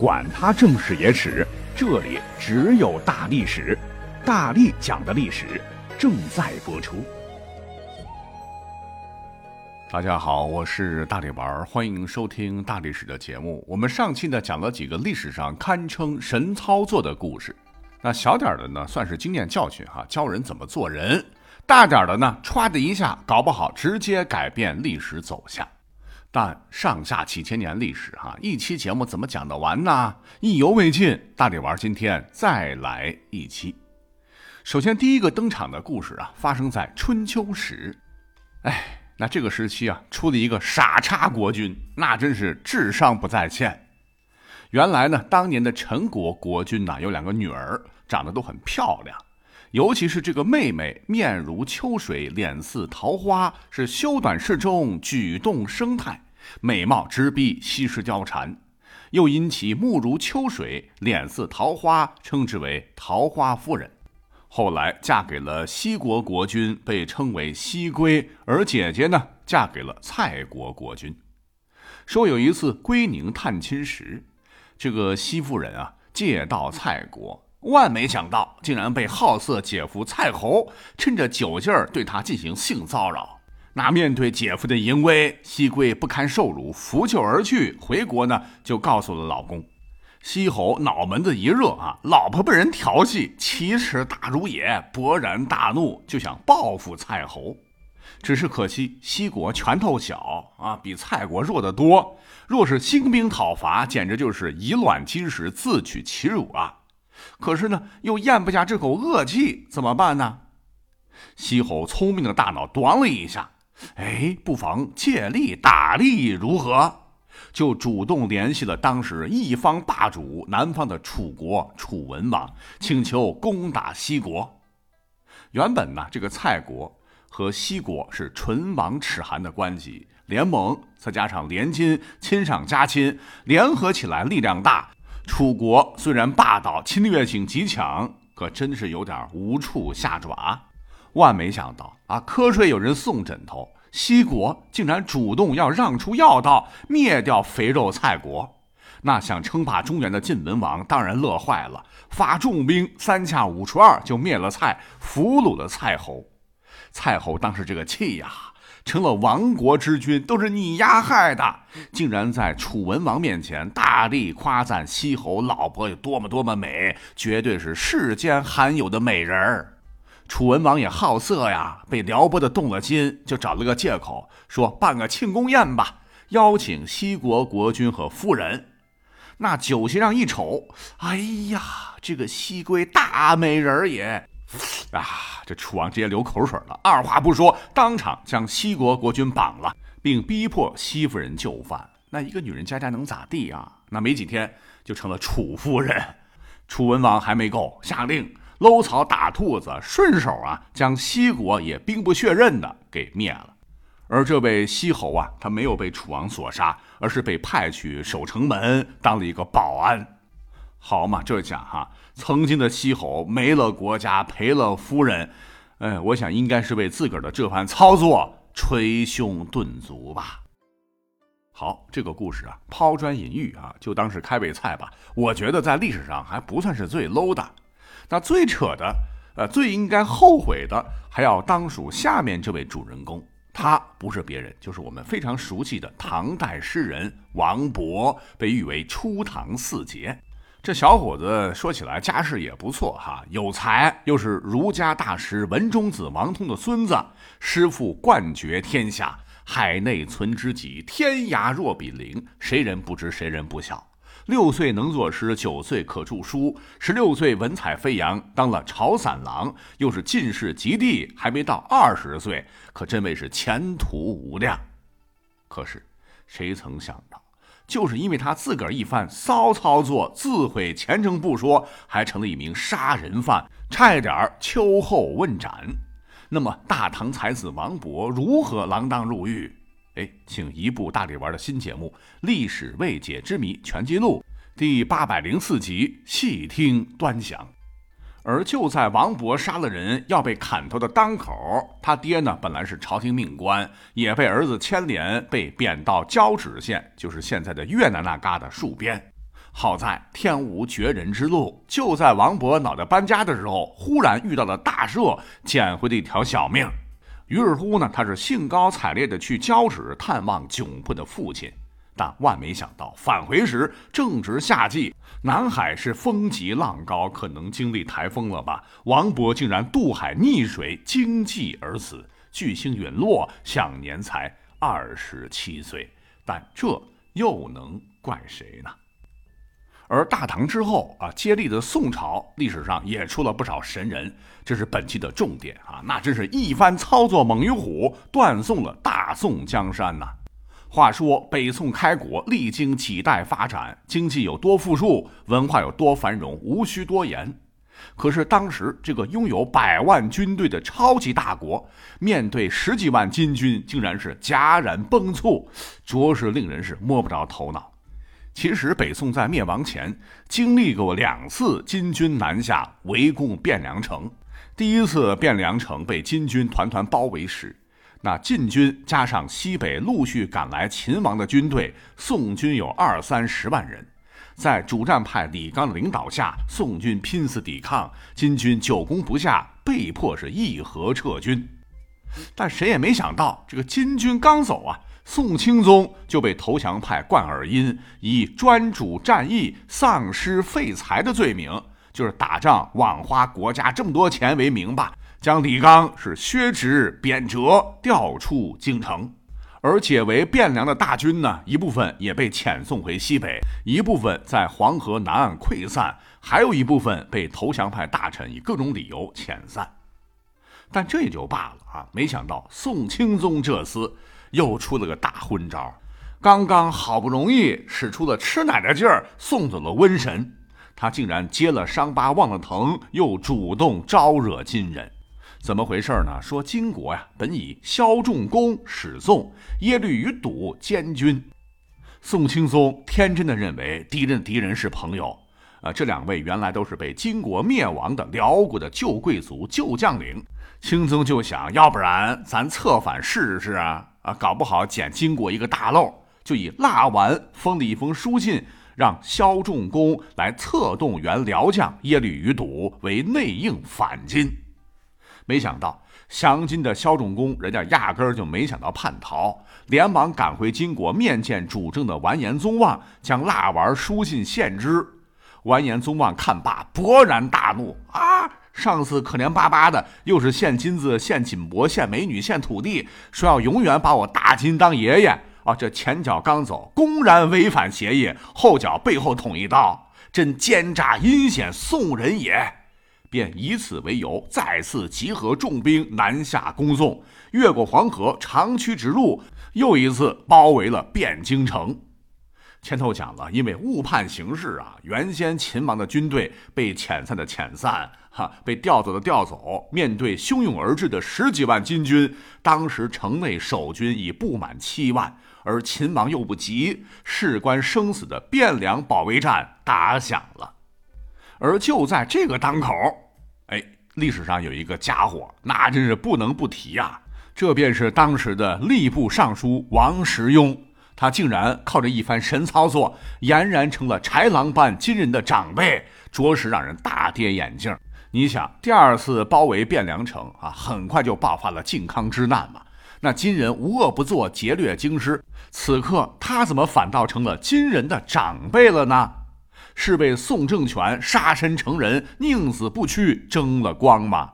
管他正史野史，这里只有大历史，大力讲的历史正在播出。大家好，我是大力丸，欢迎收听大历史的节目。我们上期呢讲了几个历史上堪称神操作的故事，那小点的呢算是经验教训哈，教人怎么做人；大点的呢，歘的一下，搞不好直接改变历史走向。但上下几千年历史，哈，一期节目怎么讲得完呢？意犹未尽，大力丸今天再来一期。首先，第一个登场的故事啊，发生在春秋时。哎，那这个时期啊，出了一个傻叉国君，那真是智商不在线。原来呢，当年的陈国国君呐，有两个女儿，长得都很漂亮，尤其是这个妹妹，面如秋水，脸似桃花，是修短适中，举动生态。美貌直逼西施貂蝉，又因其目如秋水，脸似桃花，称之为桃花夫人。后来嫁给了西国国君，被称为西归。而姐姐呢，嫁给了蔡国国君。说有一次归宁探亲时，这个西夫人啊，借到蔡国，万没想到，竟然被好色姐夫蔡侯趁着酒劲儿对他进行性骚扰。那面对姐夫的淫威，西归不堪受辱，拂袖而去。回国呢，就告诉了老公。西侯脑门子一热啊，老婆被人调戏，奇耻大辱也，勃然大怒，就想报复蔡侯。只是可惜西国拳头小啊，比蔡国弱得多。若是兴兵讨伐，简直就是以卵击石，自取其辱啊！可是呢，又咽不下这口恶气，怎么办呢？西侯聪明的大脑端了一下。哎，不妨借力打力如何？就主动联系了当时一方霸主南方的楚国楚文王，请求攻打西国。原本呢，这个蔡国和西国是唇亡齿寒的关系，联盟再加上联亲，亲上加亲，联合起来力量大。楚国虽然霸道，侵略性极强，可真是有点无处下爪。万没想到啊！瞌睡有人送枕头，西国竟然主动要让出要道，灭掉肥肉蔡国。那想称霸中原的晋文王当然乐坏了，发重兵，三下五除二就灭了蔡，俘虏了蔡侯。蔡侯当时这个气呀，成了亡国之君，都是你丫害的！竟然在楚文王面前大力夸赞西侯老婆有多么多么美，绝对是世间罕有的美人儿。楚文王也好色呀，被撩拨的动了心，就找了个借口说办个庆功宴吧，邀请西国国君和夫人。那酒席上一瞅，哎呀，这个西归大美人也 啊！这楚王直接流口水了，二话不说，当场将西国国君绑了，并逼迫西夫人就范。那一个女人家家能咋地啊？那没几天就成了楚夫人。楚文王还没够，下令。搂草打兔子，顺手啊将西国也兵不血刃的给灭了。而这位西侯啊，他没有被楚王所杀，而是被派去守城门，当了一个保安。好嘛，这下哈，曾经的西侯没了国家，赔了夫人，哎，我想应该是为自个儿的这番操作捶胸顿足吧。好，这个故事啊，抛砖引玉啊，就当是开胃菜吧。我觉得在历史上还不算是最 low 的。那最扯的，呃，最应该后悔的，还要当属下面这位主人公。他不是别人，就是我们非常熟悉的唐代诗人王勃，被誉为初唐四杰。这小伙子说起来家世也不错哈，有才，又是儒家大师文中子王通的孙子，师傅冠绝天下，海内存知己，天涯若比邻，谁人不知，谁人不晓。六岁能作诗，九岁可著书，十六岁文采飞扬，当了朝散郎，又是进士及第，还没到二十岁，可真谓是前途无量。可是，谁曾想到，就是因为他自个儿一番骚操作，自毁前程不说，还成了一名杀人犯，差一点秋后问斩。那么，大唐才子王勃如何锒铛入狱？哎，请一部大力丸的新节目《历史未解之谜全记录》第八百零四集，细听端详。而就在王勃杀了人要被砍头的当口，他爹呢本来是朝廷命官，也被儿子牵连，被贬到交趾县，就是现在的越南那旮瘩戍边。好在天无绝人之路，就在王勃脑袋搬家的时候，忽然遇到了大赦，捡回了一条小命。于是乎呢，他是兴高采烈的去交趾探望窘迫的父亲。但万没想到，返回时正值夏季，南海是风急浪高，可能经历台风了吧？王勃竟然渡海溺水，惊悸而死，巨星陨落，享年才二十七岁。但这又能怪谁呢？而大唐之后啊，接力的宋朝历史上也出了不少神人，这是本期的重点啊！那真是一番操作猛于虎，断送了大宋江山呐！话说北宋开国，历经几代发展，经济有多富庶，文化有多繁荣，无需多言。可是当时这个拥有百万军队的超级大国，面对十几万金军，竟然是戛然崩殂，着实令人是摸不着头脑。其实北宋在灭亡前，经历过两次金军南下围攻汴梁城。第一次汴梁城被金军团团包围时。那晋军加上西北陆续赶来秦王的军队，宋军有二三十万人，在主战派李纲的领导下，宋军拼死抵抗，金军久攻不下，被迫是议和撤军。但谁也没想到，这个金军刚走啊，宋钦宗就被投降派灌耳音以专主战役、丧失废材的罪名，就是打仗枉花国家这么多钱为名吧。将李纲是削职贬谪，调出京城，而解围汴梁的大军呢，一部分也被遣送回西北，一部分在黄河南岸溃散，还有一部分被投降派大臣以各种理由遣散。但这也就罢了啊！没想到宋钦宗这厮又出了个大昏招，刚刚好不容易使出了吃奶的劲儿，送走了瘟神，他竟然接了伤疤忘了疼，又主动招惹金人。怎么回事呢？说金国呀，本以萧仲功始纵，耶律余睹监军。宋钦宗天真的认为敌人敌人是朋友，啊，这两位原来都是被金国灭亡的辽国的旧贵族、旧将领。钦宗就想，要不然咱策反试试啊？啊，搞不好捡金国一个大漏，就以蜡丸封了一封书信，让萧仲功来策动原辽将耶律余睹为内应反金。没想到降金的萧仲公，人家压根儿就没想到叛逃，连忙赶回金国面见主政的完颜宗望，将蜡丸书信献之。完颜宗望看罢，勃然大怒：“啊，上次可怜巴巴的，又是献金子、献锦帛、献美女、献土地，说要永远把我大金当爷爷啊！这前脚刚走，公然违反协议，后脚背后捅一刀，真奸诈阴险，宋人也。”便以此为由，再次集合重兵南下攻宋，越过黄河，长驱直入，又一次包围了汴京城。前头讲了，因为误判形势啊，原先秦王的军队被遣散的遣散，哈，被调走的调走。面对汹涌而至的十几万金军，当时城内守军已不满七万，而秦王又不急，事关生死的汴梁保卫战打响了。而就在这个当口，哎，历史上有一个家伙，那真是不能不提呀。这便是当时的吏部尚书王时庸，他竟然靠着一番神操作，俨然成了豺狼般惊人的长辈，着实让人大跌眼镜。你想，第二次包围汴梁城啊，很快就爆发了靖康之难嘛。那金人无恶不作，劫掠京师，此刻他怎么反倒成了金人的长辈了呢？是被宋政权杀身成仁、宁死不屈争了光吗？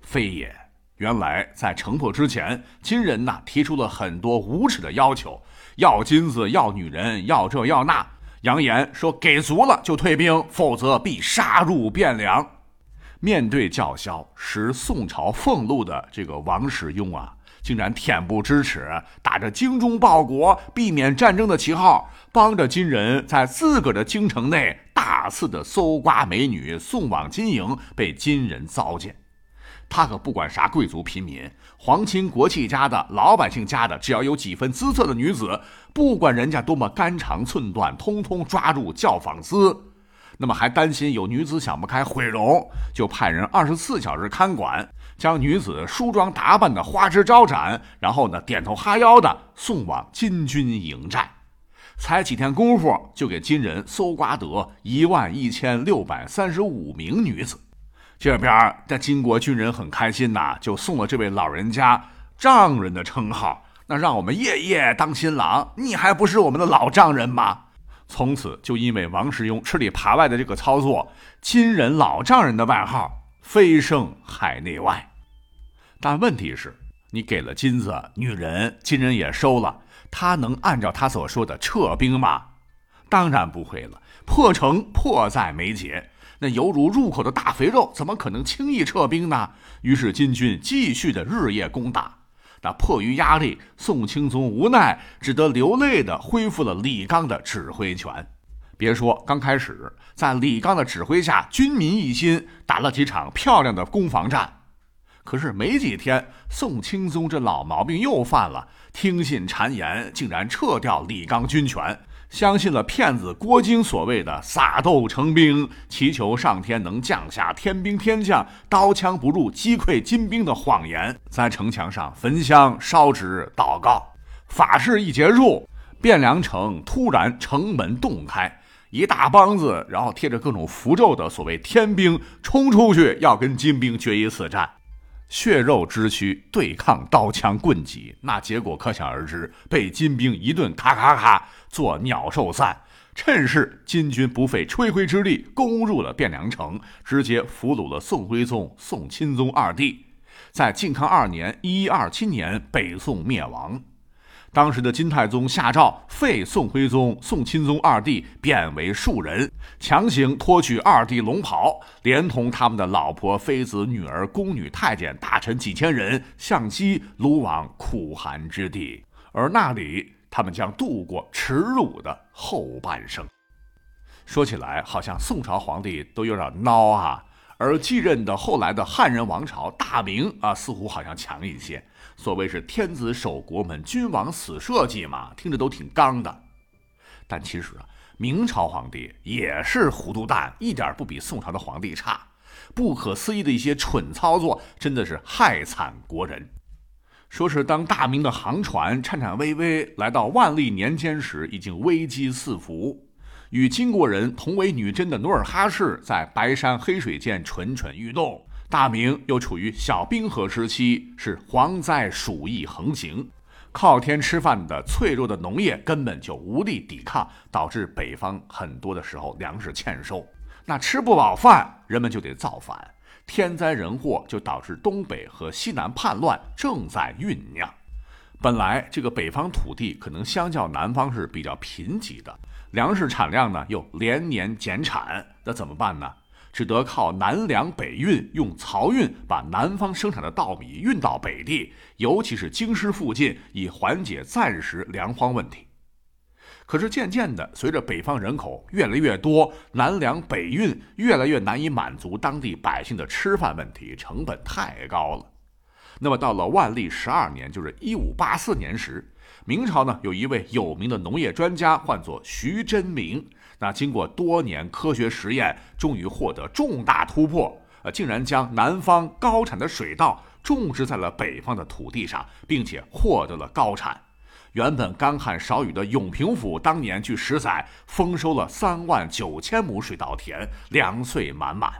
非也。原来在城破之前，金人呐提出了很多无耻的要求，要金子、要女人、要这要那，扬言说给足了就退兵，否则必杀入汴梁。面对叫嚣，使宋朝俸禄的这个王世庸啊。竟然恬不知耻，打着精忠报国、避免战争的旗号，帮着金人在自个儿的京城内大肆的搜刮美女，送往金营，被金人糟践。他可不管啥贵族平民、皇亲国戚家的老百姓家的，只要有几分姿色的女子，不管人家多么肝肠寸断，通通抓住教坊司。那么还担心有女子想不开毁容，就派人二十四小时看管。将女子梳妆打扮的花枝招展，然后呢点头哈腰的送往金军营寨。才几天功夫就给金人搜刮得一万一千六百三十五名女子。这边的金国军人很开心呐，就送了这位老人家丈人的称号。那让我们夜夜当新郎，你还不是我们的老丈人吗？从此就因为王世庸吃里扒外的这个操作，金人老丈人的外号飞升海内外。但问题是，你给了金子，女人金人也收了，他能按照他所说的撤兵吗？当然不会了，破城迫在眉睫，那犹如入口的大肥肉，怎么可能轻易撤兵呢？于是金军继续的日夜攻打。那迫于压力，宋钦宗无奈，只得流泪的恢复了李纲的指挥权。别说刚开始，在李纲的指挥下，军民一心，打了几场漂亮的攻防战。可是没几天，宋钦宗这老毛病又犯了，听信谗言，竟然撤掉李纲军权。相信了骗子郭京所谓的撒豆成兵，祈求上天能降下天兵天将，刀枪不入击溃金兵的谎言，在城墙上焚香烧纸祷告。法事一结束，汴梁城突然城门洞开，一大帮子，然后贴着各种符咒的所谓天兵冲出去，要跟金兵决一死战。血肉之躯对抗刀枪棍戟，那结果可想而知。被金兵一顿咔咔咔做鸟兽散，趁势金军不费吹灰之力攻入了汴梁城，直接俘虏了宋徽宗、宋钦宗二帝，在靖康二年（一一二七年）北宋灭亡。当时的金太宗下诏废宋徽宗、宋钦宗二帝，贬为庶人，强行脱去二帝龙袍，连同他们的老婆、妃子、女儿、宫女、太监、大臣几千人，向西掳往苦寒之地，而那里他们将度过耻辱的后半生。说起来，好像宋朝皇帝都有点孬啊。而继任的后来的汉人王朝大明啊，似乎好像强一些。所谓是天子守国门，君王死社稷嘛，听着都挺刚的。但其实啊，明朝皇帝也是糊涂蛋，一点不比宋朝的皇帝差。不可思议的一些蠢操作，真的是害惨国人。说是当大明的航船颤颤巍巍来到万历年间时，已经危机四伏。与金国人同为女真的努尔哈赤在白山黑水间蠢蠢欲动，大明又处于小冰河时期，是蝗灾鼠疫横行，靠天吃饭的脆弱的农业根本就无力抵抗，导致北方很多的时候粮食欠收，那吃不饱饭，人们就得造反，天灾人祸就导致东北和西南叛乱正在酝酿。本来这个北方土地可能相较南方是比较贫瘠的。粮食产量呢又连年减产，那怎么办呢？只得靠南粮北运，用漕运把南方生产的稻米运到北地，尤其是京师附近，以缓解暂时粮荒问题。可是渐渐的，随着北方人口越来越多，南粮北运越来越难以满足当地百姓的吃饭问题，成本太高了。那么到了万历十二年，就是一五八四年时。明朝呢，有一位有名的农业专家，唤作徐真明。那经过多年科学实验，终于获得重大突破，呃，竟然将南方高产的水稻种植在了北方的土地上，并且获得了高产。原本干旱少雨的永平府，当年据十载丰收了三万九千亩水稻田，粮穗满满。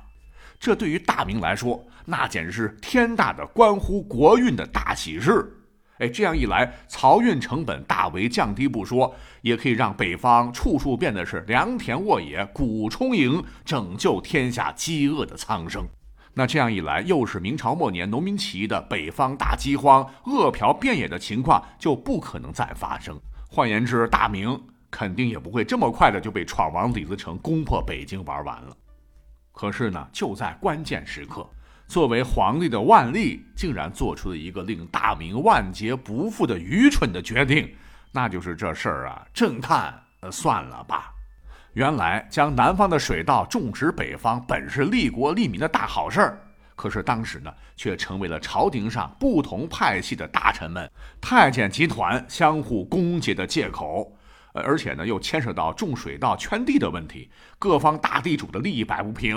这对于大明来说，那简直是天大的关乎国运的大喜事。哎，这样一来，漕运成本大为降低不说，也可以让北方处处变得是良田沃野、谷充盈，拯救天下饥饿的苍生。那这样一来，又是明朝末年农民起义的北方大饥荒、饿殍遍野的情况就不可能再发生。换言之，大明肯定也不会这么快的就被闯王李自成攻破北京玩完了。可是呢，就在关键时刻。作为皇帝的万历，竟然做出了一个令大明万劫不复的愚蠢的决定，那就是这事儿啊，朕看算了吧。原来将南方的水稻种植北方，本是利国利民的大好事儿，可是当时呢，却成为了朝廷上不同派系的大臣们、太监集团相互攻讦的借口。而且呢，又牵涉到种水稻圈地的问题，各方大地主的利益摆不平，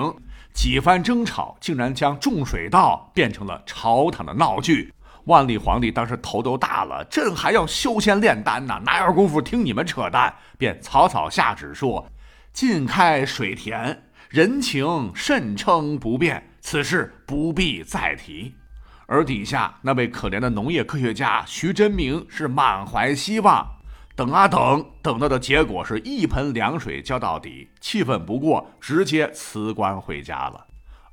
几番争吵竟然将种水稻变成了朝堂的闹剧。万历皇帝当时头都大了，朕还要修仙炼丹呢，哪有功夫听你们扯淡？便草草下旨说：“禁开水田，人情甚称不变，此事不必再提。”而底下那位可怜的农业科学家徐真明是满怀希望，等啊等，等到的结果是一盆凉水浇到底，气愤不过，直接辞官回家了。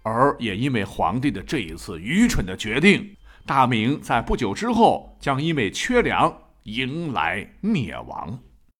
而也因为皇帝的这一次愚蠢的决定，大明在不久之后将因为缺粮迎来灭亡。